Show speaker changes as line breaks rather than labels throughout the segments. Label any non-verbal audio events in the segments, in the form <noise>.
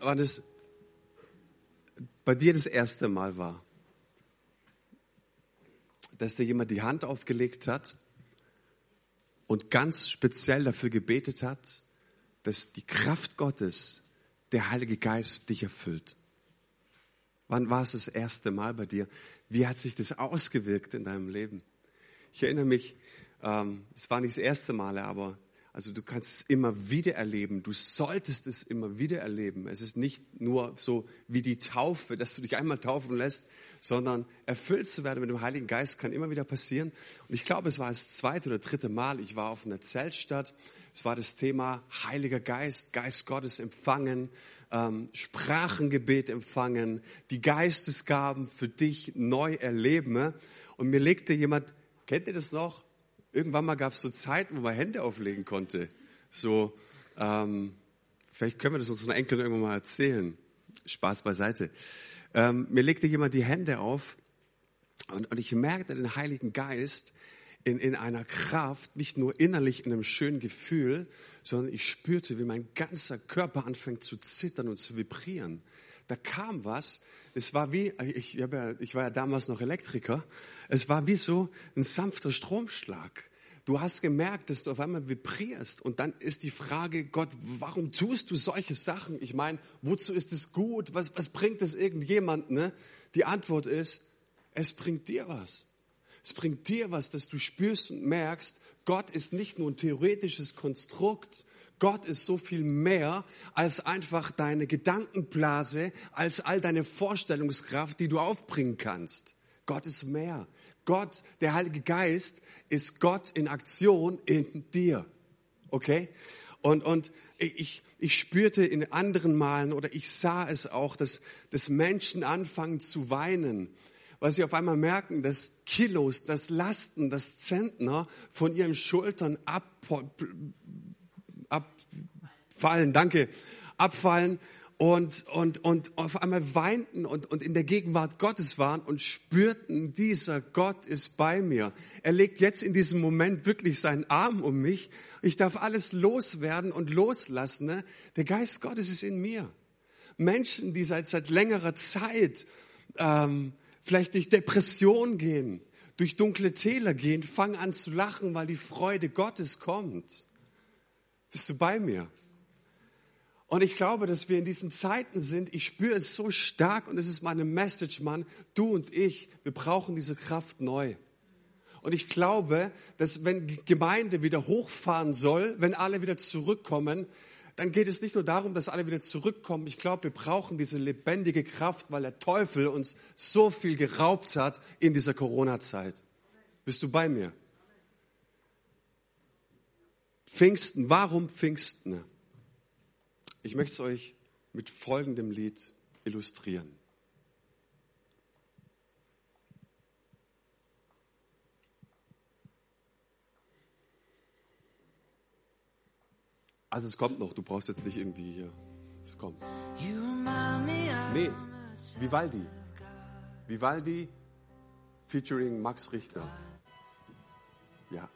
wann es bei dir das erste Mal war, dass dir jemand die Hand aufgelegt hat und ganz speziell dafür gebetet hat, dass die Kraft Gottes, der Heilige Geist dich erfüllt. Wann war es das erste Mal bei dir? Wie hat sich das ausgewirkt in deinem Leben? Ich erinnere mich, ähm, es war nicht das erste Mal, aber also du kannst es immer wieder erleben. Du solltest es immer wieder erleben. Es ist nicht nur so wie die Taufe, dass du dich einmal taufen lässt, sondern erfüllt zu werden mit dem Heiligen Geist kann immer wieder passieren. Und ich glaube, es war das zweite oder dritte Mal. Ich war auf einer Zeltstadt. Es war das Thema Heiliger Geist, Geist Gottes empfangen, ähm, Sprachengebet empfangen, die Geistesgaben für dich neu erleben. Und mir legte jemand, kennt ihr das noch? Irgendwann mal gab es so Zeiten, wo man Hände auflegen konnte. So, ähm, vielleicht können wir das unseren Enkeln irgendwann mal erzählen. Spaß beiseite. Ähm, mir legte jemand die Hände auf und, und ich merkte den Heiligen Geist in, in einer Kraft, nicht nur innerlich in einem schönen Gefühl, sondern ich spürte, wie mein ganzer Körper anfängt zu zittern und zu vibrieren. Da kam was, es war wie, ich, ich, ja, ich war ja damals noch Elektriker, es war wie so ein sanfter Stromschlag. Du hast gemerkt, dass du auf einmal vibrierst und dann ist die Frage, Gott, warum tust du solche Sachen? Ich meine, wozu ist es gut? Was, was bringt es irgendjemand? Ne? Die Antwort ist, es bringt dir was. Es bringt dir was, dass du spürst und merkst, Gott ist nicht nur ein theoretisches Konstrukt, Gott ist so viel mehr als einfach deine Gedankenblase, als all deine Vorstellungskraft, die du aufbringen kannst. Gott ist mehr. Gott, der Heilige Geist, ist Gott in Aktion in dir. Okay? Und, und ich, ich spürte in anderen Malen oder ich sah es auch, dass, dass Menschen anfangen zu weinen, weil sie auf einmal merken, dass Kilos, dass Lasten, dass Zentner von ihren Schultern ab, abfallen, danke, abfallen und, und, und auf einmal weinten und, und in der Gegenwart Gottes waren und spürten, dieser Gott ist bei mir. Er legt jetzt in diesem Moment wirklich seinen Arm um mich. Ich darf alles loswerden und loslassen. Ne? Der Geist Gottes ist in mir. Menschen, die seit, seit längerer Zeit ähm, vielleicht durch Depression gehen, durch dunkle Täler gehen, fangen an zu lachen, weil die Freude Gottes kommt. Bist du bei mir? Und ich glaube, dass wir in diesen Zeiten sind, ich spüre es so stark und es ist meine Message, Mann, du und ich, wir brauchen diese Kraft neu. Und ich glaube, dass wenn Gemeinde wieder hochfahren soll, wenn alle wieder zurückkommen, dann geht es nicht nur darum, dass alle wieder zurückkommen. Ich glaube, wir brauchen diese lebendige Kraft, weil der Teufel uns so viel geraubt hat in dieser Corona-Zeit. Bist du bei mir? Pfingsten, warum Pfingsten? Ich möchte es euch mit folgendem Lied illustrieren. Also es kommt noch, du brauchst jetzt nicht irgendwie hier. Es kommt. Nee, Vivaldi. Vivaldi featuring Max Richter. Ja.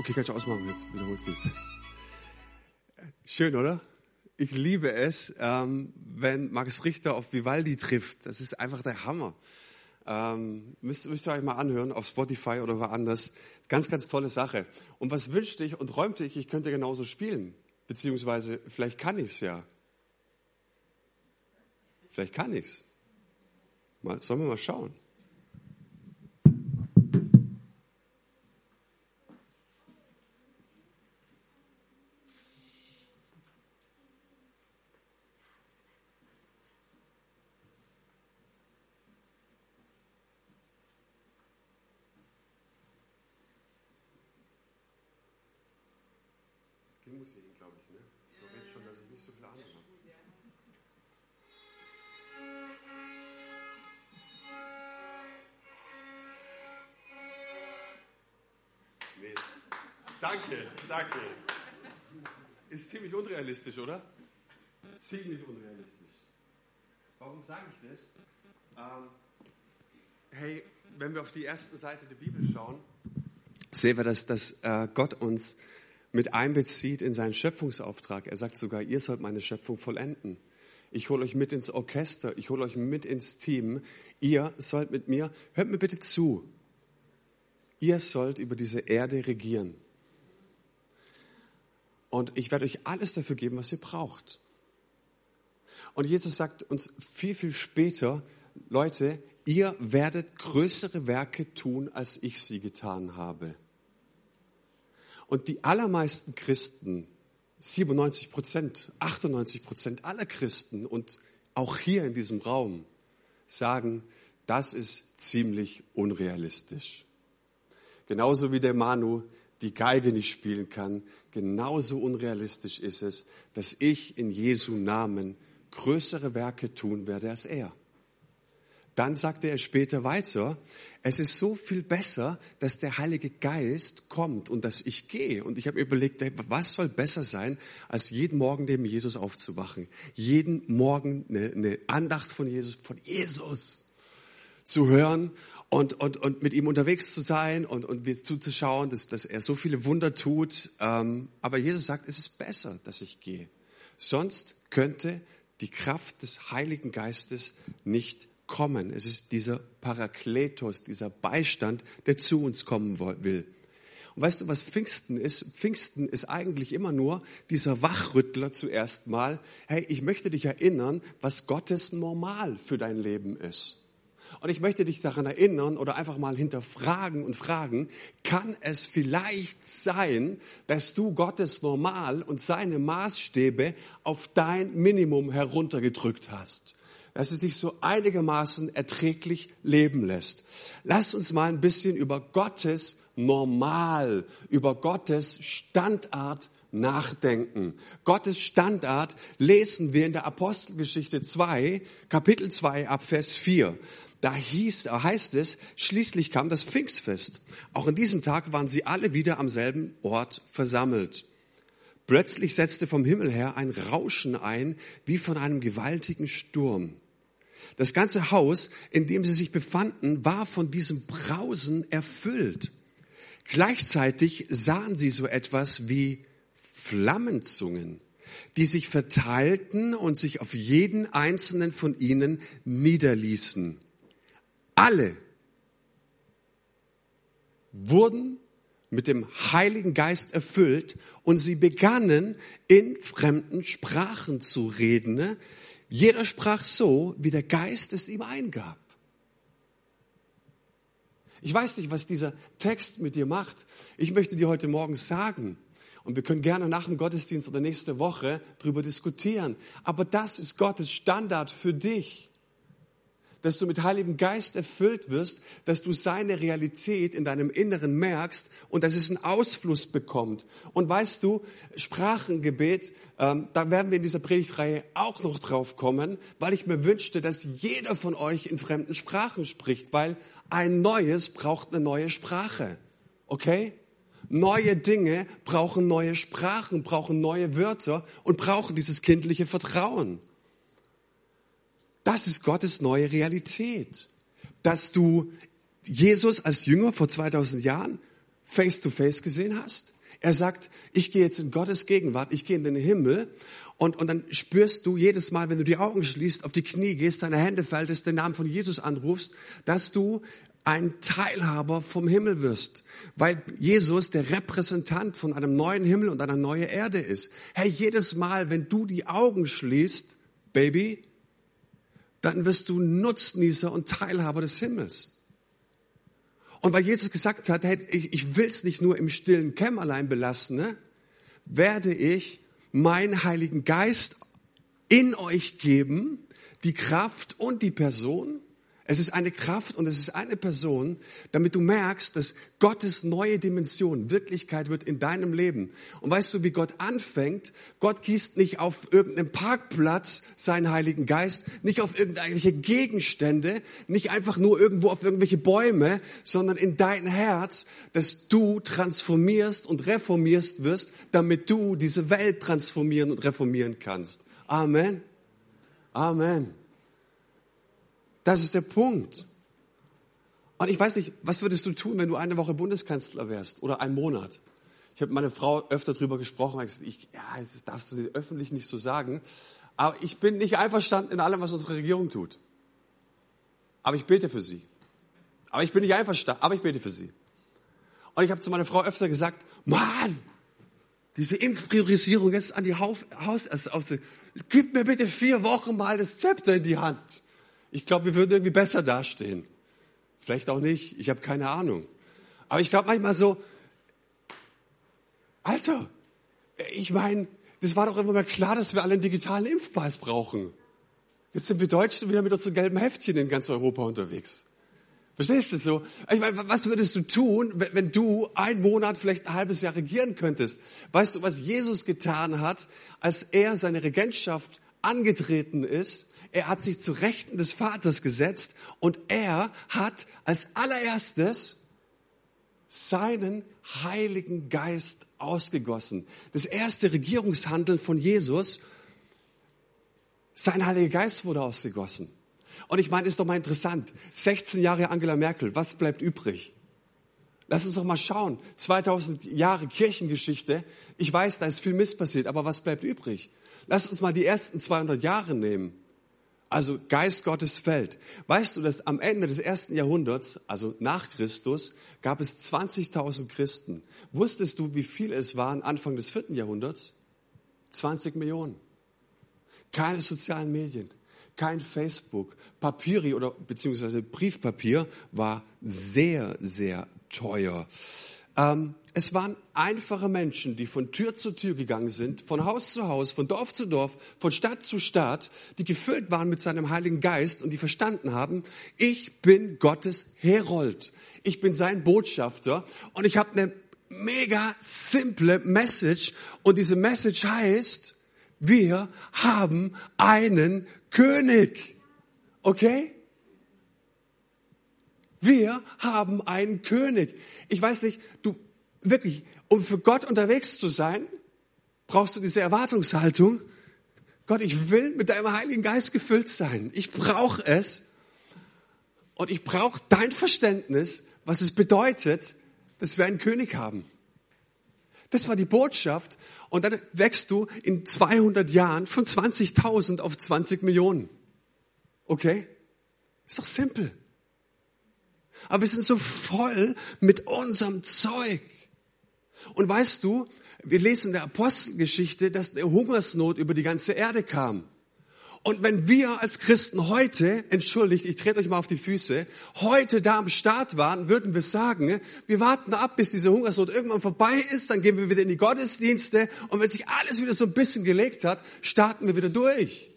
Okay, kannst du ausmachen, jetzt wiederholst du es. Schön, oder? Ich liebe es, ähm, wenn Max Richter auf Vivaldi trifft. Das ist einfach der Hammer. Ähm, müsst, müsst ihr euch mal anhören auf Spotify oder woanders. Ganz, ganz tolle Sache. Und was wünschte ich und räumte ich, ich könnte genauso spielen. Beziehungsweise, vielleicht kann ich es ja. Vielleicht kann ich's. Mal, sollen wir mal schauen. Ist ziemlich unrealistisch, oder? Ziemlich unrealistisch. Warum sage ich das? Ähm, hey, wenn wir auf die erste Seite der Bibel schauen, sehen wir, dass, dass äh, Gott uns mit einbezieht in seinen Schöpfungsauftrag. Er sagt sogar, ihr sollt meine Schöpfung vollenden. Ich hole euch mit ins Orchester, ich hole euch mit ins Team. Ihr sollt mit mir, hört mir bitte zu, ihr sollt über diese Erde regieren. Und ich werde euch alles dafür geben, was ihr braucht. Und Jesus sagt uns viel, viel später, Leute, ihr werdet größere Werke tun, als ich sie getan habe. Und die allermeisten Christen, 97 Prozent, 98 Prozent aller Christen und auch hier in diesem Raum sagen, das ist ziemlich unrealistisch. Genauso wie der Manu die Geige nicht spielen kann, genauso unrealistisch ist es, dass ich in Jesu Namen größere Werke tun werde als er. Dann sagte er später weiter, es ist so viel besser, dass der Heilige Geist kommt und dass ich gehe. Und ich habe überlegt, was soll besser sein, als jeden Morgen neben Jesus aufzuwachen? Jeden Morgen eine, eine Andacht von Jesus, von Jesus zu hören und, und, und mit ihm unterwegs zu sein und, und zuzuschauen, dass, dass er so viele Wunder tut. Ähm, aber Jesus sagt, es ist besser, dass ich gehe. Sonst könnte die Kraft des Heiligen Geistes nicht kommen. Es ist dieser Parakletos, dieser Beistand, der zu uns kommen will. Und weißt du, was Pfingsten ist? Pfingsten ist eigentlich immer nur dieser Wachrüttler zuerst mal. Hey, ich möchte dich erinnern, was Gottes Normal für dein Leben ist. Und ich möchte dich daran erinnern oder einfach mal hinterfragen und fragen, kann es vielleicht sein, dass du Gottes Normal und seine Maßstäbe auf dein Minimum heruntergedrückt hast? dass es sich so einigermaßen erträglich leben lässt. Lasst uns mal ein bisschen über Gottes Normal, über Gottes Standart nachdenken. Gottes Standard lesen wir in der Apostelgeschichte 2, Kapitel 2 ab Vers 4. Da hieß, heißt es, schließlich kam das Pfingstfest. Auch an diesem Tag waren sie alle wieder am selben Ort versammelt. Plötzlich setzte vom Himmel her ein Rauschen ein, wie von einem gewaltigen Sturm. Das ganze Haus, in dem sie sich befanden, war von diesem Brausen erfüllt. Gleichzeitig sahen sie so etwas wie Flammenzungen, die sich verteilten und sich auf jeden einzelnen von ihnen niederließen. Alle wurden mit dem Heiligen Geist erfüllt und sie begannen in fremden Sprachen zu reden. Jeder sprach so, wie der Geist es ihm eingab. Ich weiß nicht, was dieser Text mit dir macht. Ich möchte dir heute Morgen sagen, und wir können gerne nach dem Gottesdienst oder nächste Woche darüber diskutieren, aber das ist Gottes Standard für dich dass du mit Heiligem Geist erfüllt wirst, dass du seine Realität in deinem Inneren merkst und dass es einen Ausfluss bekommt. Und weißt du, Sprachengebet, ähm, da werden wir in dieser Predigtreihe auch noch drauf kommen, weil ich mir wünschte, dass jeder von euch in fremden Sprachen spricht, weil ein Neues braucht eine neue Sprache. Okay? Neue Dinge brauchen neue Sprachen, brauchen neue Wörter und brauchen dieses kindliche Vertrauen. Das ist Gottes neue Realität. Dass du Jesus als Jünger vor 2000 Jahren face to face gesehen hast. Er sagt, ich gehe jetzt in Gottes Gegenwart, ich gehe in den Himmel und, und dann spürst du jedes Mal, wenn du die Augen schließt, auf die Knie gehst, deine Hände faltest, den Namen von Jesus anrufst, dass du ein Teilhaber vom Himmel wirst, weil Jesus der Repräsentant von einem neuen Himmel und einer neuen Erde ist. Hey, jedes Mal, wenn du die Augen schließt, Baby, dann wirst du Nutznießer und Teilhaber des Himmels. Und weil Jesus gesagt hat, hey, ich, ich will es nicht nur im stillen Kämmerlein belassen, ne, werde ich meinen Heiligen Geist in euch geben, die Kraft und die Person, es ist eine Kraft und es ist eine Person, damit du merkst, dass Gottes neue Dimension Wirklichkeit wird in deinem Leben. Und weißt du, wie Gott anfängt? Gott gießt nicht auf irgendeinem Parkplatz seinen Heiligen Geist, nicht auf irgendwelche Gegenstände, nicht einfach nur irgendwo auf irgendwelche Bäume, sondern in dein Herz, dass du transformierst und reformierst wirst, damit du diese Welt transformieren und reformieren kannst. Amen. Amen. Das ist der Punkt. Und ich weiß nicht, was würdest du tun, wenn du eine Woche Bundeskanzler wärst oder einen Monat? Ich habe mit meiner Frau öfter darüber gesprochen. Ich, ich, ja, das darfst du öffentlich nicht so sagen. Aber ich bin nicht einverstanden in allem, was unsere Regierung tut. Aber ich bete für sie. Aber ich bin nicht einverstanden, aber ich bete für sie. Und ich habe zu meiner Frau öfter gesagt, Mann, diese Impfpriorisierung jetzt an die Haus, Haus also, gib mir bitte vier Wochen mal das Zepter in die Hand. Ich glaube, wir würden irgendwie besser dastehen. Vielleicht auch nicht, ich habe keine Ahnung. Aber ich glaube manchmal so, Alter, ich meine, das war doch immer mal klar, dass wir alle einen digitalen Impfpass brauchen. Jetzt sind wir Deutschen wieder mit unseren gelben Heftchen in ganz Europa unterwegs. Verstehst du so? Ich meine, was würdest du tun, wenn du einen Monat, vielleicht ein halbes Jahr regieren könntest? Weißt du, was Jesus getan hat, als er seine Regentschaft angetreten ist? Er hat sich zu Rechten des Vaters gesetzt und er hat als allererstes seinen Heiligen Geist ausgegossen. Das erste Regierungshandeln von Jesus, sein Heiliger Geist wurde ausgegossen. Und ich meine, ist doch mal interessant. 16 Jahre Angela Merkel, was bleibt übrig? Lass uns doch mal schauen. 2000 Jahre Kirchengeschichte. Ich weiß, da ist viel Mist passiert, aber was bleibt übrig? Lass uns mal die ersten 200 Jahre nehmen. Also Geist Gottes fällt. Weißt du, dass am Ende des ersten Jahrhunderts, also nach Christus, gab es 20.000 Christen. Wusstest du, wie viel es waren Anfang des vierten Jahrhunderts? 20 Millionen. Keine sozialen Medien, kein Facebook. Papiri oder beziehungsweise Briefpapier war sehr, sehr teuer. Ähm, es waren einfache Menschen, die von Tür zu Tür gegangen sind, von Haus zu Haus, von Dorf zu Dorf, von Stadt zu Stadt, die gefüllt waren mit seinem Heiligen Geist und die verstanden haben, ich bin Gottes Herold, ich bin sein Botschafter und ich habe eine mega simple Message und diese Message heißt, wir haben einen König. Okay? Wir haben einen König. Ich weiß nicht, du wirklich, um für Gott unterwegs zu sein, brauchst du diese Erwartungshaltung. Gott, ich will mit deinem Heiligen Geist gefüllt sein. Ich brauche es. Und ich brauche dein Verständnis, was es bedeutet, dass wir einen König haben. Das war die Botschaft. Und dann wächst du in 200 Jahren von 20.000 auf 20 Millionen. Okay? Ist doch simpel. Aber wir sind so voll mit unserem Zeug. Und weißt du, wir lesen in der Apostelgeschichte, dass eine Hungersnot über die ganze Erde kam. Und wenn wir als Christen heute, entschuldigt, ich trete euch mal auf die Füße, heute da am Start waren, würden wir sagen, wir warten ab, bis diese Hungersnot irgendwann vorbei ist, dann gehen wir wieder in die Gottesdienste und wenn sich alles wieder so ein bisschen gelegt hat, starten wir wieder durch.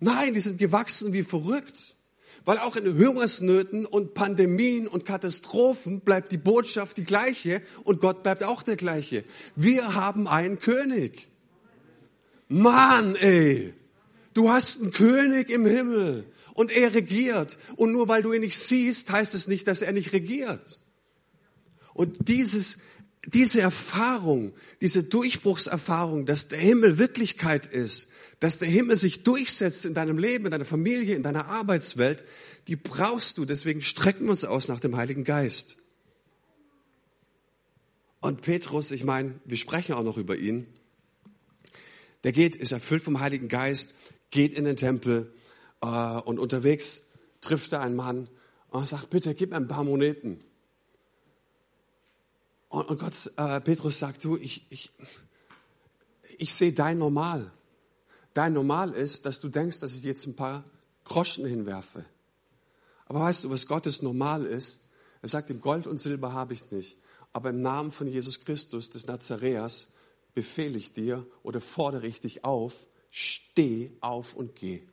Nein, die sind gewachsen wie verrückt. Weil auch in Hungersnöten und Pandemien und Katastrophen bleibt die Botschaft die gleiche und Gott bleibt auch der gleiche. Wir haben einen König. Mann, ey. Du hast einen König im Himmel und er regiert. Und nur weil du ihn nicht siehst, heißt es nicht, dass er nicht regiert. Und dieses, diese Erfahrung, diese Durchbruchserfahrung, dass der Himmel Wirklichkeit ist, dass der Himmel sich durchsetzt in deinem Leben, in deiner Familie, in deiner Arbeitswelt, die brauchst du. Deswegen strecken wir uns aus nach dem Heiligen Geist. Und Petrus, ich meine, wir sprechen auch noch über ihn. Der geht, ist erfüllt vom Heiligen Geist, geht in den Tempel äh, und unterwegs trifft er einen Mann und sagt, bitte gib mir ein paar Moneten. Und, und Gott, äh, Petrus sagt, du, ich, ich, ich sehe dein Normal. Dein Normal ist, dass du denkst, dass ich jetzt ein paar Groschen hinwerfe. Aber weißt du, was Gottes Normal ist? Er sagt, im Gold und Silber habe ich nicht. Aber im Namen von Jesus Christus des Nazareas befehle ich dir oder fordere ich dich auf, steh auf und geh.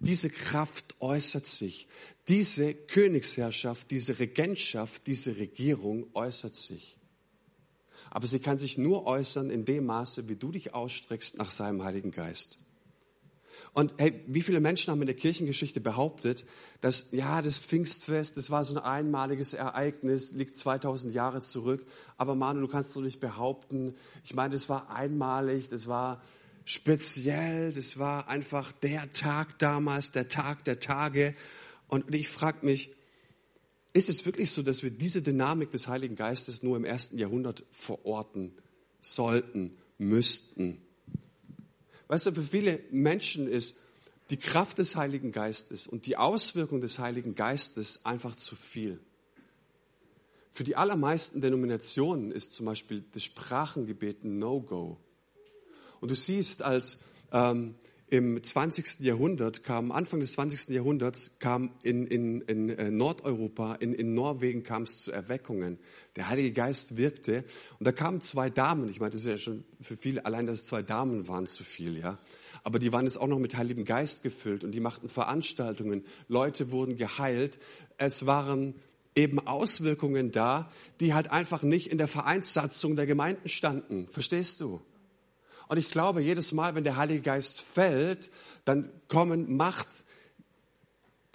Diese Kraft äußert sich. Diese Königsherrschaft, diese Regentschaft, diese Regierung äußert sich. Aber sie kann sich nur äußern in dem Maße, wie du dich ausstreckst nach seinem Heiligen Geist. Und hey, wie viele Menschen haben in der Kirchengeschichte behauptet, dass ja, das Pfingstfest, das war so ein einmaliges Ereignis, liegt 2000 Jahre zurück. Aber Manu, du kannst doch nicht behaupten. Ich meine, das war einmalig, das war speziell, das war einfach der Tag damals, der Tag der Tage. Und ich frage mich, ist es wirklich so, dass wir diese Dynamik des Heiligen Geistes nur im ersten Jahrhundert verorten sollten, müssten? Weißt du, für viele Menschen ist die Kraft des Heiligen Geistes und die Auswirkung des Heiligen Geistes einfach zu viel. Für die allermeisten Denominationen ist zum Beispiel das Sprachengebet No-Go. Und du siehst, als ähm, im 20. Jahrhundert kam, Anfang des 20. Jahrhunderts kam in, in, in äh, Nordeuropa, in, in Norwegen kam es zu Erweckungen. Der Heilige Geist wirkte und da kamen zwei Damen, ich meine, das ist ja schon für viele, allein dass es zwei Damen waren zu viel, ja. Aber die waren jetzt auch noch mit Heiligem Geist gefüllt und die machten Veranstaltungen. Leute wurden geheilt. Es waren eben Auswirkungen da, die halt einfach nicht in der Vereinssatzung der Gemeinden standen. Verstehst du? Und ich glaube, jedes Mal, wenn der Heilige Geist fällt, dann kommen Macht,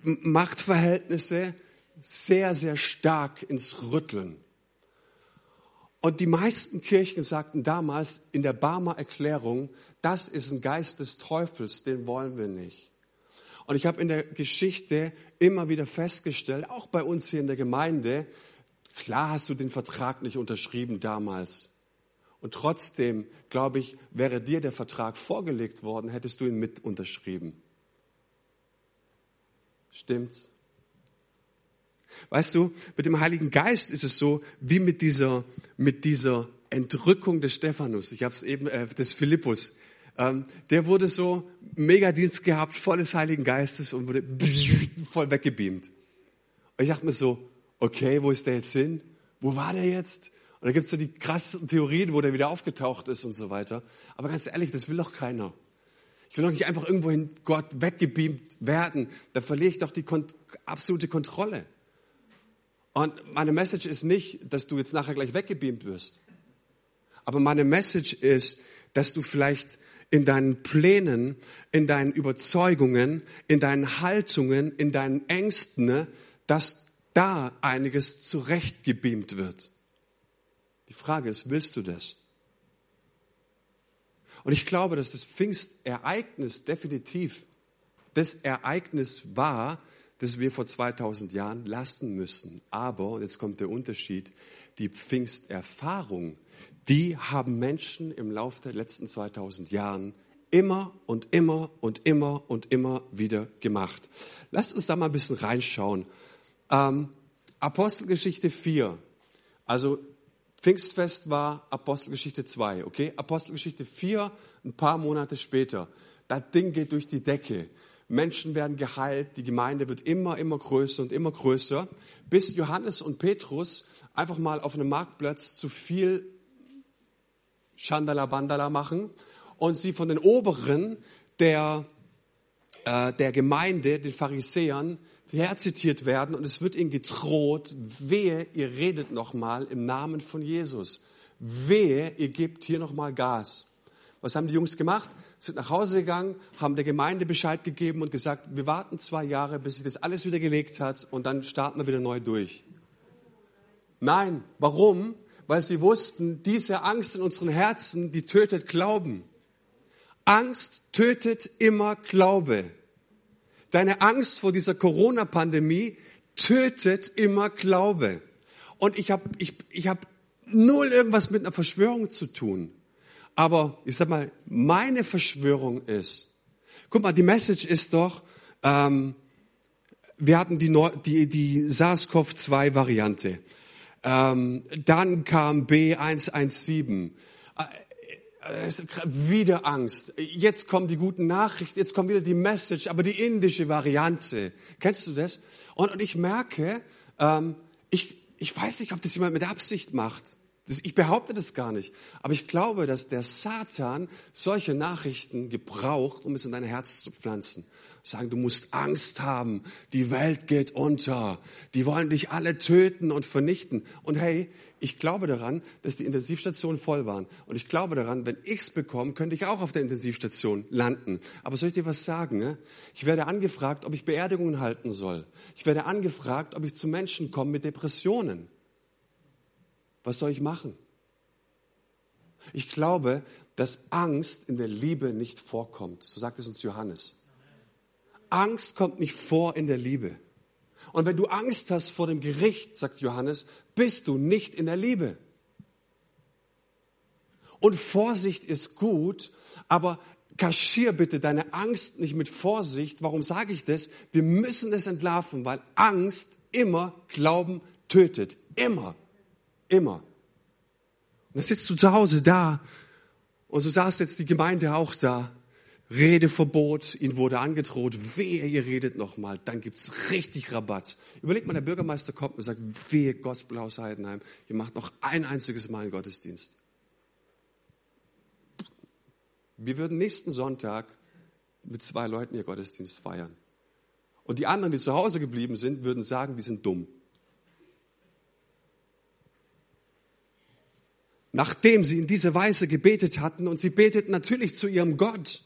Machtverhältnisse sehr, sehr stark ins Rütteln. Und die meisten Kirchen sagten damals in der Barmer Erklärung, das ist ein Geist des Teufels, den wollen wir nicht. Und ich habe in der Geschichte immer wieder festgestellt, auch bei uns hier in der Gemeinde, klar hast du den Vertrag nicht unterschrieben damals. Und trotzdem, glaube ich, wäre dir der Vertrag vorgelegt worden, hättest du ihn mit unterschrieben. Stimmt's? Weißt du, mit dem Heiligen Geist ist es so wie mit dieser, mit dieser Entrückung des Stephanus. Ich habe es eben, äh, des Philippus. Ähm, der wurde so Megadienst gehabt, voll des Heiligen Geistes und wurde <laughs> voll weggebeamt. Und ich dachte mir so, okay, wo ist der jetzt hin? Wo war der jetzt? Und da gibt es so die krassen Theorien, wo der wieder aufgetaucht ist und so weiter. Aber ganz ehrlich, das will doch keiner. Ich will doch nicht einfach irgendwohin Gott weggebeamt werden. Da verliere ich doch die kont absolute Kontrolle. Und meine Message ist nicht, dass du jetzt nachher gleich weggebeamt wirst. Aber meine Message ist, dass du vielleicht in deinen Plänen, in deinen Überzeugungen, in deinen Haltungen, in deinen Ängsten, dass da einiges zurechtgebeamt wird. Die Frage ist, willst du das? Und ich glaube, dass das Pfingstereignis definitiv das Ereignis war, das wir vor 2000 Jahren lassen müssen. Aber, und jetzt kommt der Unterschied, die Pfingsterfahrung, die haben Menschen im Laufe der letzten 2000 Jahren immer und immer und immer und immer wieder gemacht. Lasst uns da mal ein bisschen reinschauen. Ähm, Apostelgeschichte 4. Also Pfingstfest war Apostelgeschichte 2, okay? Apostelgeschichte 4, ein paar Monate später. Das Ding geht durch die Decke. Menschen werden geheilt, die Gemeinde wird immer, immer größer und immer größer, bis Johannes und Petrus einfach mal auf einem Marktplatz zu viel Chandala Bandala machen und sie von den Oberen der, äh, der Gemeinde, den Pharisäern, herzitiert werden und es wird ihnen gedroht, wehe, ihr redet nochmal im Namen von Jesus. Wehe, ihr gebt hier nochmal Gas. Was haben die Jungs gemacht? Sind nach Hause gegangen, haben der Gemeinde Bescheid gegeben und gesagt, wir warten zwei Jahre, bis sich das alles wieder gelegt hat und dann starten wir wieder neu durch. Nein, warum? Weil sie wussten, diese Angst in unseren Herzen, die tötet Glauben. Angst tötet immer Glaube. Deine Angst vor dieser Corona-Pandemie tötet immer Glaube. Und ich habe ich, ich hab null irgendwas mit einer Verschwörung zu tun. Aber ich sag mal, meine Verschwörung ist, guck mal, die Message ist doch, ähm, wir hatten die, die, die SARS-CoV-2-Variante. Ähm, dann kam B117. Äh, wieder Angst. Jetzt kommen die guten Nachrichten, jetzt kommt wieder die Message, aber die indische Variante. Kennst du das? Und, und ich merke, ähm, ich, ich weiß nicht, ob das jemand mit Absicht macht. Ich behaupte das gar nicht. Aber ich glaube, dass der Satan solche Nachrichten gebraucht, um es in dein Herz zu pflanzen. Sagen, du musst Angst haben. Die Welt geht unter. Die wollen dich alle töten und vernichten. Und hey, ich glaube daran, dass die Intensivstationen voll waren. Und ich glaube daran, wenn ich's bekomme, könnte ich auch auf der Intensivstation landen. Aber soll ich dir was sagen? Ne? Ich werde angefragt, ob ich Beerdigungen halten soll. Ich werde angefragt, ob ich zu Menschen komme mit Depressionen. Was soll ich machen? Ich glaube, dass Angst in der Liebe nicht vorkommt. So sagt es uns Johannes. Angst kommt nicht vor in der Liebe. Und wenn du Angst hast vor dem Gericht, sagt Johannes, bist du nicht in der Liebe. Und Vorsicht ist gut, aber kaschier bitte deine Angst nicht mit Vorsicht. Warum sage ich das? Wir müssen es entlarven, weil Angst immer Glauben tötet. Immer. Immer. Und dann sitzt du zu Hause da und so saß jetzt die Gemeinde auch da. Redeverbot, ihnen wurde angedroht, wehe, ihr redet nochmal, dann gibt's richtig Rabatt. Überlegt mal, der Bürgermeister kommt und sagt, wehe, Gospelhaus Heidenheim, ihr macht noch ein einziges Mal einen Gottesdienst. Wir würden nächsten Sonntag mit zwei Leuten ihr Gottesdienst feiern. Und die anderen, die zu Hause geblieben sind, würden sagen, die sind dumm. Nachdem sie in dieser Weise gebetet hatten und sie beteten natürlich zu ihrem Gott,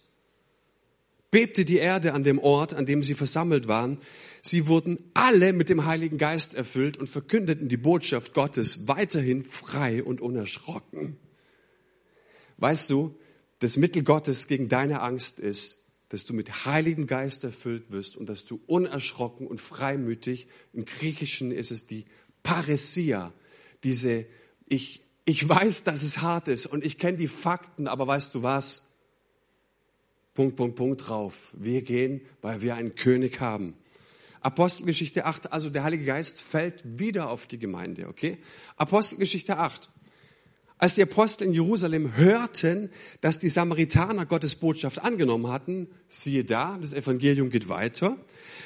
bebte die Erde an dem Ort, an dem sie versammelt waren. Sie wurden alle mit dem Heiligen Geist erfüllt und verkündeten die Botschaft Gottes weiterhin frei und unerschrocken. Weißt du, das Mittel Gottes gegen deine Angst ist, dass du mit Heiligem Geist erfüllt wirst und dass du unerschrocken und freimütig, im Griechischen ist es die Paresia, diese, ich, ich weiß, dass es hart ist und ich kenne die Fakten, aber weißt du was? Punkt, Punkt, Punkt drauf. Wir gehen, weil wir einen König haben. Apostelgeschichte 8, also der Heilige Geist fällt wieder auf die Gemeinde, okay? Apostelgeschichte 8. Als die Apostel in Jerusalem hörten, dass die Samaritaner Gottes Botschaft angenommen hatten, siehe da, das Evangelium geht weiter,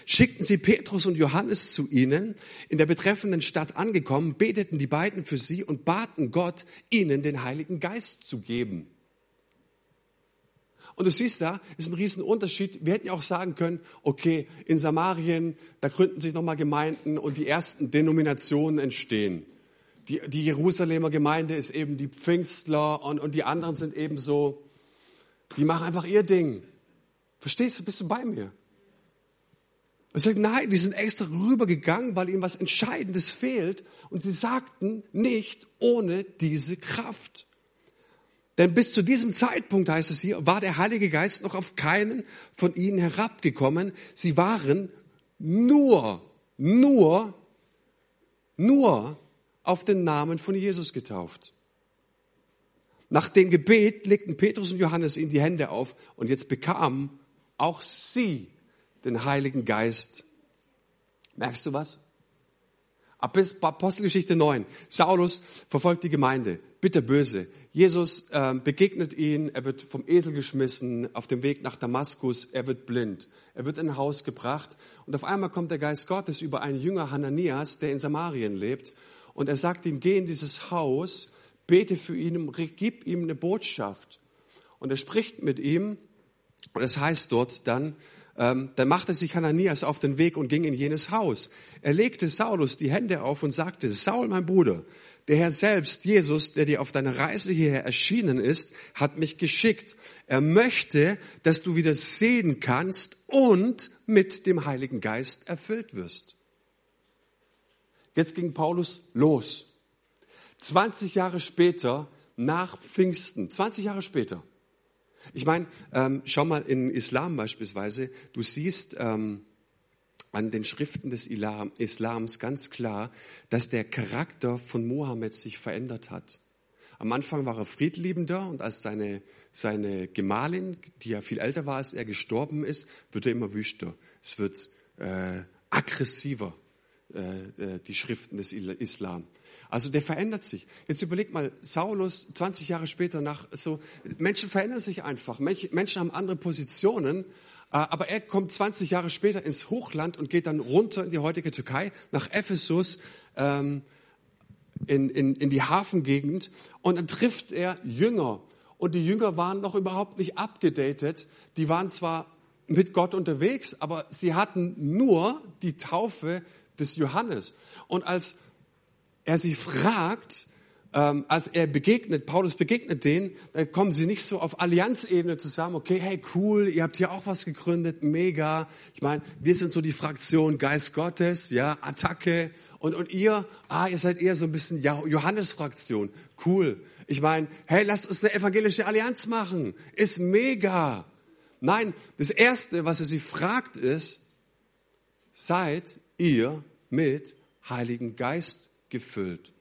schickten sie Petrus und Johannes zu ihnen. In der betreffenden Stadt angekommen, beteten die beiden für sie und baten Gott, ihnen den Heiligen Geist zu geben. Und du siehst da, ist ein Riesenunterschied. Wir hätten ja auch sagen können, okay, in Samarien, da gründen sich nochmal Gemeinden und die ersten Denominationen entstehen. Die, die Jerusalemer Gemeinde ist eben die Pfingstler und, und die anderen sind eben so, die machen einfach ihr Ding. Verstehst du? Bist du bei mir? Und sagt, nein, die sind extra rübergegangen, weil ihnen was Entscheidendes fehlt. Und sie sagten nicht ohne diese Kraft. Denn bis zu diesem Zeitpunkt, heißt es hier, war der Heilige Geist noch auf keinen von ihnen herabgekommen. Sie waren nur, nur, nur auf den Namen von Jesus getauft. Nach dem Gebet legten Petrus und Johannes ihnen die Hände auf und jetzt bekamen auch sie den Heiligen Geist. Merkst du was? Apostelgeschichte 9. Saulus verfolgt die Gemeinde, bitterböse. Jesus äh, begegnet ihn, er wird vom Esel geschmissen auf dem Weg nach Damaskus, er wird blind. Er wird in ein Haus gebracht und auf einmal kommt der Geist Gottes über einen Jünger Hananias, der in Samarien lebt und er sagt ihm, geh in dieses Haus, bete für ihn, gib ihm eine Botschaft. Und er spricht mit ihm und es heißt dort dann, ähm, dann machte sich Hananias auf den Weg und ging in jenes Haus. Er legte Saulus die Hände auf und sagte, Saul, mein Bruder, der Herr selbst, Jesus, der dir auf deiner Reise hierher erschienen ist, hat mich geschickt. Er möchte, dass du wieder sehen kannst und mit dem Heiligen Geist erfüllt wirst. Jetzt ging Paulus los. 20 Jahre später, nach Pfingsten, 20 Jahre später, ich meine, ähm, schau mal in Islam beispielsweise, du siehst, ähm, an den Schriften des Islams ganz klar, dass der Charakter von Mohammed sich verändert hat. Am Anfang war er friedliebender und als seine, seine Gemahlin, die ja viel älter war als er, gestorben ist, wird er immer wüster. Es wird äh, aggressiver, äh, äh die Schriften des Islam. Also der verändert sich. Jetzt überleg mal, Saulus 20 Jahre später nach so, Menschen verändern sich einfach. Menschen haben andere Positionen. Äh, aber er kommt 20 Jahre später ins Hochland und geht dann runter in die heutige Türkei, nach Ephesus, ähm, in, in, in die Hafengegend. Und dann trifft er Jünger. Und die Jünger waren noch überhaupt nicht abgedatet. Die waren zwar mit Gott unterwegs, aber sie hatten nur die Taufe des Johannes. Und als er sie fragt, ähm, als er begegnet, Paulus begegnet denen, dann kommen sie nicht so auf Allianzebene zusammen, okay, hey, cool, ihr habt hier auch was gegründet, mega. Ich meine, wir sind so die Fraktion Geist Gottes, ja, Attacke. Und, und ihr, ah, ihr seid eher so ein bisschen Johannes-Fraktion. Cool. Ich meine, hey, lasst uns eine evangelische Allianz machen. Ist mega. Nein, das Erste, was er sie fragt, ist, seid ihr mit Heiligen Geist gefüllt.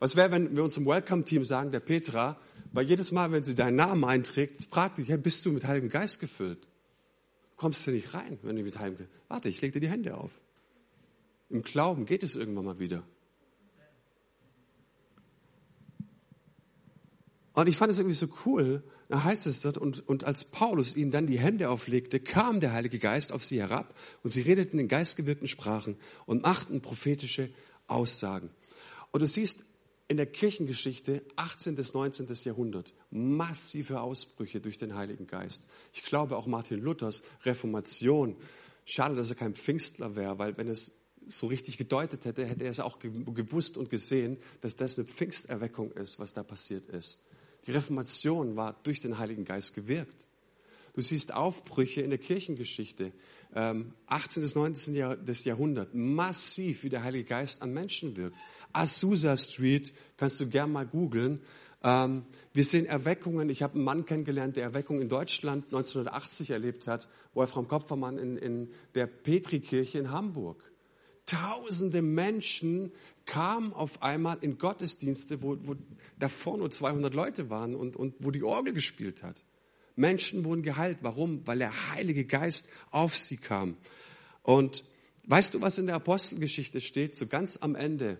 Was wäre, wenn wir uns im Welcome-Team sagen, der Petra, weil jedes Mal, wenn sie deinen Namen einträgt, fragt dich, hey, bist du mit Heiligem Geist gefüllt? Kommst du nicht rein, wenn du mit Heiligem Geist... Warte, ich leg dir die Hände auf. Im Glauben geht es irgendwann mal wieder. Und ich fand es irgendwie so cool, da heißt es dort, und, und als Paulus ihnen dann die Hände auflegte, kam der Heilige Geist auf sie herab und sie redeten in geistgewirkten Sprachen und machten prophetische Aussagen. Und du siehst in der Kirchengeschichte 18. bis 19. Jahrhundert massive Ausbrüche durch den Heiligen Geist. Ich glaube auch Martin Luthers Reformation. Schade, dass er kein Pfingstler wäre, weil wenn es so richtig gedeutet hätte, hätte er es auch gewusst und gesehen, dass das eine Pfingsterweckung ist, was da passiert ist. Die Reformation war durch den Heiligen Geist gewirkt. Du siehst Aufbrüche in der Kirchengeschichte. 18. bis 19. Jahrhundert. Massiv, wie der Heilige Geist an Menschen wirkt. Azusa Street, kannst du gern mal googeln. Ähm, wir sehen Erweckungen. Ich habe einen Mann kennengelernt, der Erweckung in Deutschland 1980 erlebt hat. Wolfram Kopfermann in, in der Petrikirche in Hamburg. Tausende Menschen kamen auf einmal in Gottesdienste, wo, wo davor nur 200 Leute waren und, und wo die Orgel gespielt hat. Menschen wurden geheilt. Warum? Weil der Heilige Geist auf sie kam. Und weißt du, was in der Apostelgeschichte steht? So ganz am Ende.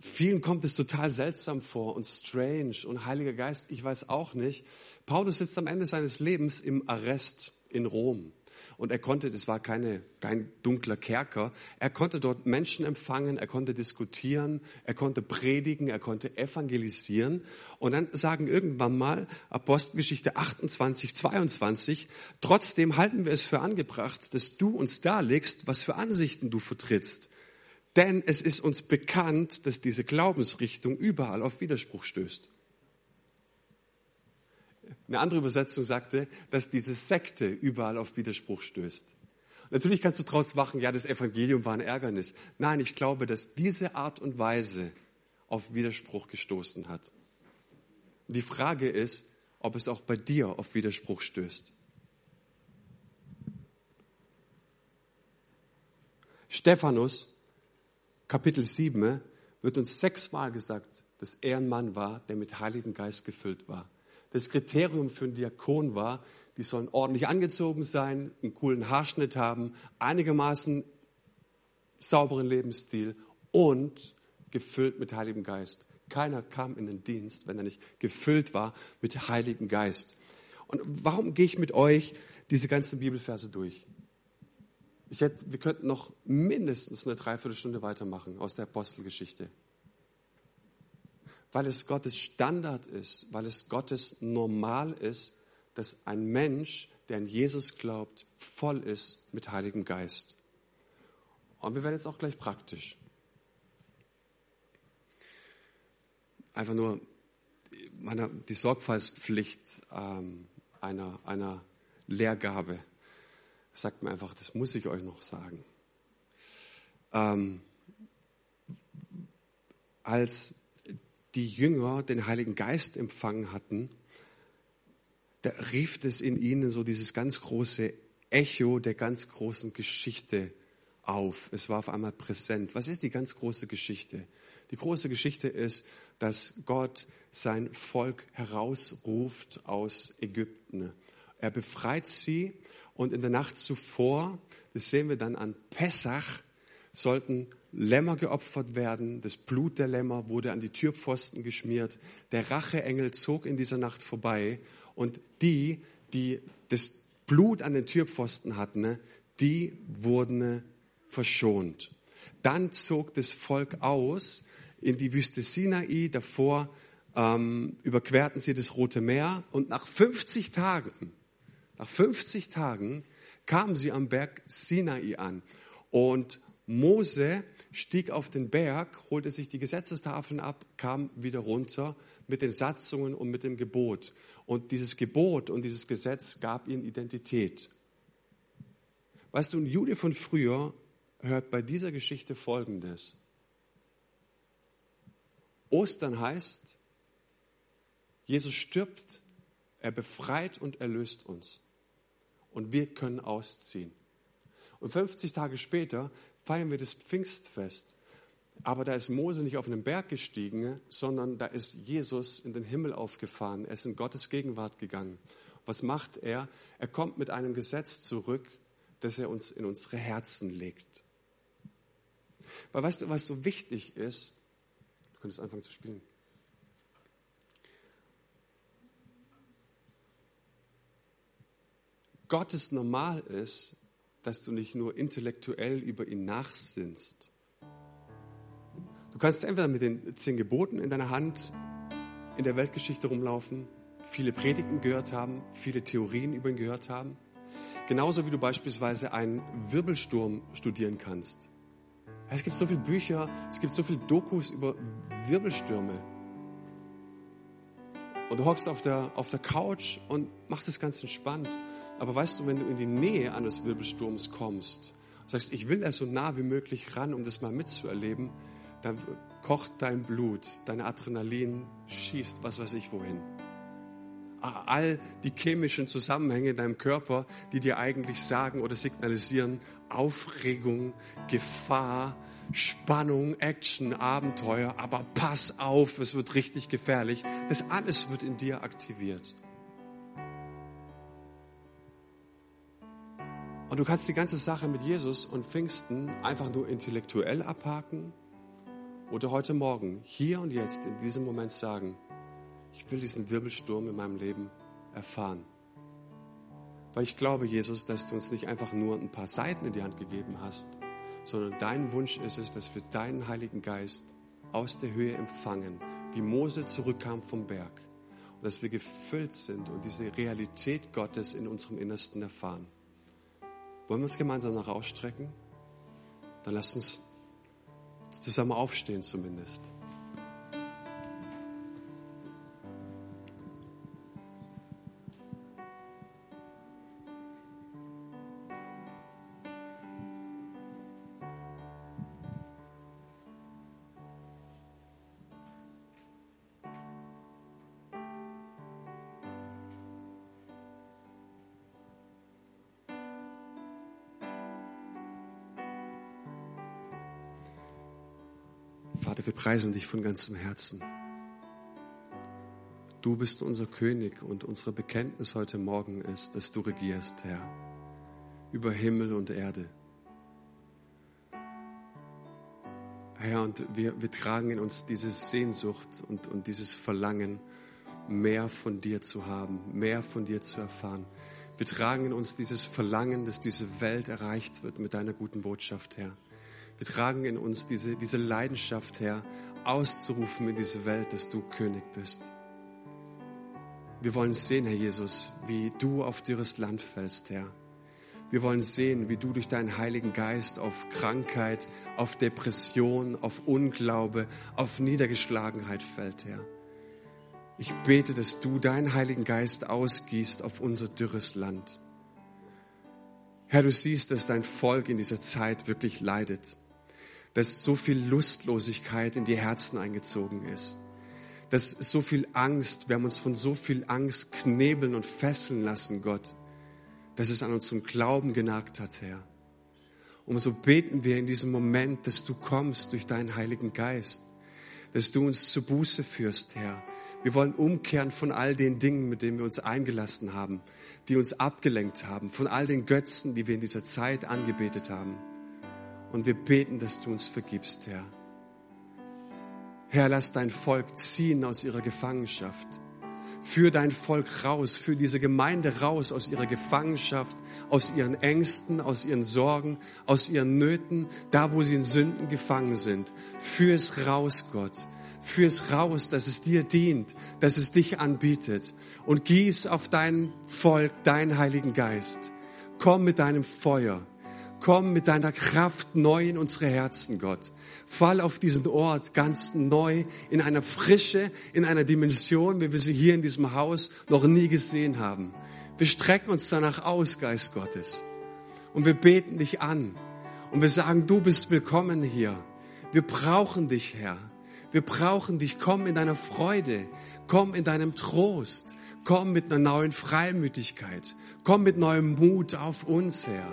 Vielen kommt es total seltsam vor und strange und Heiliger Geist, ich weiß auch nicht. Paulus sitzt am Ende seines Lebens im Arrest in Rom. Und er konnte, das war keine, kein dunkler Kerker, er konnte dort Menschen empfangen, er konnte diskutieren, er konnte predigen, er konnte evangelisieren. Und dann sagen irgendwann mal Apostelgeschichte 28, 22, trotzdem halten wir es für angebracht, dass du uns darlegst, was für Ansichten du vertrittst. Denn es ist uns bekannt, dass diese Glaubensrichtung überall auf Widerspruch stößt. Eine andere Übersetzung sagte, dass diese Sekte überall auf Widerspruch stößt. Natürlich kannst du daraus machen, ja, das Evangelium war ein Ärgernis. Nein, ich glaube, dass diese Art und Weise auf Widerspruch gestoßen hat. Die Frage ist, ob es auch bei dir auf Widerspruch stößt. Stephanus Kapitel 7 wird uns sechsmal gesagt, dass er ein Mann war, der mit Heiligen Geist gefüllt war. Das Kriterium für einen Diakon war, die sollen ordentlich angezogen sein, einen coolen Haarschnitt haben, einigermaßen sauberen Lebensstil und gefüllt mit Heiligem Geist. Keiner kam in den Dienst, wenn er nicht gefüllt war mit Heiligem Geist. Und warum gehe ich mit euch diese ganzen Bibelverse durch? Ich hätte, wir könnten noch mindestens eine Dreiviertelstunde weitermachen aus der Apostelgeschichte. Weil es Gottes Standard ist, weil es Gottes Normal ist, dass ein Mensch, der an Jesus glaubt, voll ist mit Heiligem Geist. Und wir werden jetzt auch gleich praktisch. Einfach nur meiner, die Sorgfaltspflicht ähm, einer, einer Lehrgabe sagt mir einfach, das muss ich euch noch sagen. Ähm, als die Jünger den Heiligen Geist empfangen hatten, da rief es in ihnen so dieses ganz große Echo der ganz großen Geschichte auf. Es war auf einmal präsent. Was ist die ganz große Geschichte? Die große Geschichte ist, dass Gott sein Volk herausruft aus Ägypten. Er befreit sie und in der Nacht zuvor, das sehen wir dann an Pessach, sollten Lämmer geopfert werden. Das Blut der Lämmer wurde an die Türpfosten geschmiert. Der Racheengel zog in dieser Nacht vorbei und die, die das Blut an den Türpfosten hatten, die wurden verschont. Dann zog das Volk aus in die Wüste Sinai. Davor ähm, überquerten sie das Rote Meer und nach 50 Tagen, nach 50 Tagen kamen sie am Berg Sinai an. Und Mose stieg auf den Berg, holte sich die Gesetzestafeln ab, kam wieder runter mit den Satzungen und mit dem Gebot. Und dieses Gebot und dieses Gesetz gab ihnen Identität. Weißt du, ein Jude von früher hört bei dieser Geschichte Folgendes. Ostern heißt, Jesus stirbt, er befreit und erlöst uns. Und wir können ausziehen. Und 50 Tage später feiern wir das Pfingstfest. Aber da ist Mose nicht auf einen Berg gestiegen, sondern da ist Jesus in den Himmel aufgefahren. Er ist in Gottes Gegenwart gegangen. Was macht er? Er kommt mit einem Gesetz zurück, das er uns in unsere Herzen legt. Weil weißt du, was so wichtig ist? Du könntest anfangen zu spielen. Gottes normal ist, dass du nicht nur intellektuell über ihn nachsinnst. Du kannst entweder mit den zehn Geboten in deiner Hand in der Weltgeschichte rumlaufen, viele Predigten gehört haben, viele Theorien über ihn gehört haben. Genauso wie du beispielsweise einen Wirbelsturm studieren kannst. Es gibt so viele Bücher, es gibt so viele Dokus über Wirbelstürme. Und du hockst auf der, auf der Couch und machst es ganz entspannt. Aber weißt du, wenn du in die Nähe eines Wirbelsturms kommst, sagst, ich will er so nah wie möglich ran, um das mal mitzuerleben, dann kocht dein Blut, dein Adrenalin schießt, was weiß ich wohin. All die chemischen Zusammenhänge in deinem Körper, die dir eigentlich sagen oder signalisieren, Aufregung, Gefahr, Spannung, Action, Abenteuer, aber pass auf, es wird richtig gefährlich. Das alles wird in dir aktiviert. Und du kannst die ganze Sache mit Jesus und Pfingsten einfach nur intellektuell abhaken oder heute Morgen, hier und jetzt, in diesem Moment sagen, ich will diesen Wirbelsturm in meinem Leben erfahren. Weil ich glaube, Jesus, dass du uns nicht einfach nur ein paar Seiten in die Hand gegeben hast, sondern dein Wunsch ist es, dass wir deinen Heiligen Geist aus der Höhe empfangen, wie Mose zurückkam vom Berg. Und dass wir gefüllt sind und diese Realität Gottes in unserem Innersten erfahren. Wollen wir uns gemeinsam nach ausstrecken? Dann lasst uns zusammen aufstehen zumindest. Vater, wir preisen dich von ganzem Herzen. Du bist unser König und unsere Bekenntnis heute Morgen ist, dass du regierst, Herr, über Himmel und Erde. Herr, und wir, wir tragen in uns diese Sehnsucht und, und dieses Verlangen, mehr von dir zu haben, mehr von dir zu erfahren. Wir tragen in uns dieses Verlangen, dass diese Welt erreicht wird mit deiner guten Botschaft, Herr. Wir tragen in uns diese, diese Leidenschaft, Herr, auszurufen in diese Welt, dass du König bist. Wir wollen sehen, Herr Jesus, wie du auf dürres Land fällst, Herr. Wir wollen sehen, wie du durch deinen Heiligen Geist auf Krankheit, auf Depression, auf Unglaube, auf Niedergeschlagenheit fällt, Herr. Ich bete, dass du deinen Heiligen Geist ausgießt auf unser dürres Land. Herr, du siehst, dass dein Volk in dieser Zeit wirklich leidet dass so viel Lustlosigkeit in die Herzen eingezogen ist. Dass so viel Angst, wir haben uns von so viel Angst knebeln und fesseln lassen, Gott, dass es an unserem Glauben genagt hat, Herr. Und so beten wir in diesem Moment, dass du kommst durch deinen Heiligen Geist, dass du uns zur Buße führst, Herr. Wir wollen umkehren von all den Dingen, mit denen wir uns eingelassen haben, die uns abgelenkt haben, von all den Götzen, die wir in dieser Zeit angebetet haben. Und wir beten, dass du uns vergibst, Herr. Herr, lass dein Volk ziehen aus ihrer Gefangenschaft. Führ dein Volk raus, führ diese Gemeinde raus aus ihrer Gefangenschaft, aus ihren Ängsten, aus ihren Sorgen, aus ihren Nöten, da wo sie in Sünden gefangen sind. Führ es raus, Gott. Führ es raus, dass es dir dient, dass es dich anbietet. Und gieß auf dein Volk deinen Heiligen Geist. Komm mit deinem Feuer. Komm mit deiner Kraft neu in unsere Herzen, Gott. Fall auf diesen Ort ganz neu, in einer Frische, in einer Dimension, wie wir sie hier in diesem Haus noch nie gesehen haben. Wir strecken uns danach aus, Geist Gottes. Und wir beten dich an. Und wir sagen, du bist willkommen hier. Wir brauchen dich, Herr. Wir brauchen dich. Komm in deiner Freude. Komm in deinem Trost. Komm mit einer neuen Freimütigkeit. Komm mit neuem Mut auf uns, Herr.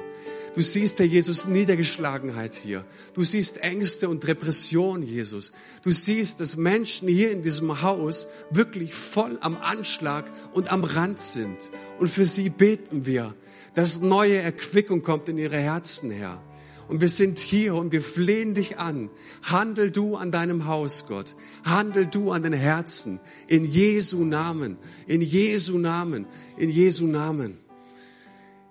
Du siehst, Herr Jesus, Niedergeschlagenheit hier. Du siehst Ängste und Depression, Jesus. Du siehst, dass Menschen hier in diesem Haus wirklich voll am Anschlag und am Rand sind. Und für sie beten wir, dass neue Erquickung kommt in ihre Herzen, Herr. Und wir sind hier und wir flehen dich an. Handel du an deinem Haus, Gott. Handel du an den Herzen. In Jesu Namen. In Jesu Namen. In Jesu Namen.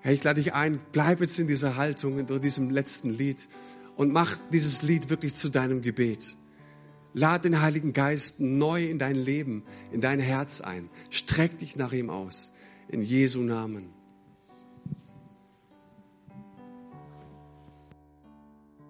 Herr, ich lade dich ein, bleib jetzt in dieser Haltung, in diesem letzten Lied und mach dieses Lied wirklich zu deinem Gebet. Lad den Heiligen Geist neu in dein Leben, in dein Herz ein. Streck dich nach ihm aus. In Jesu Namen.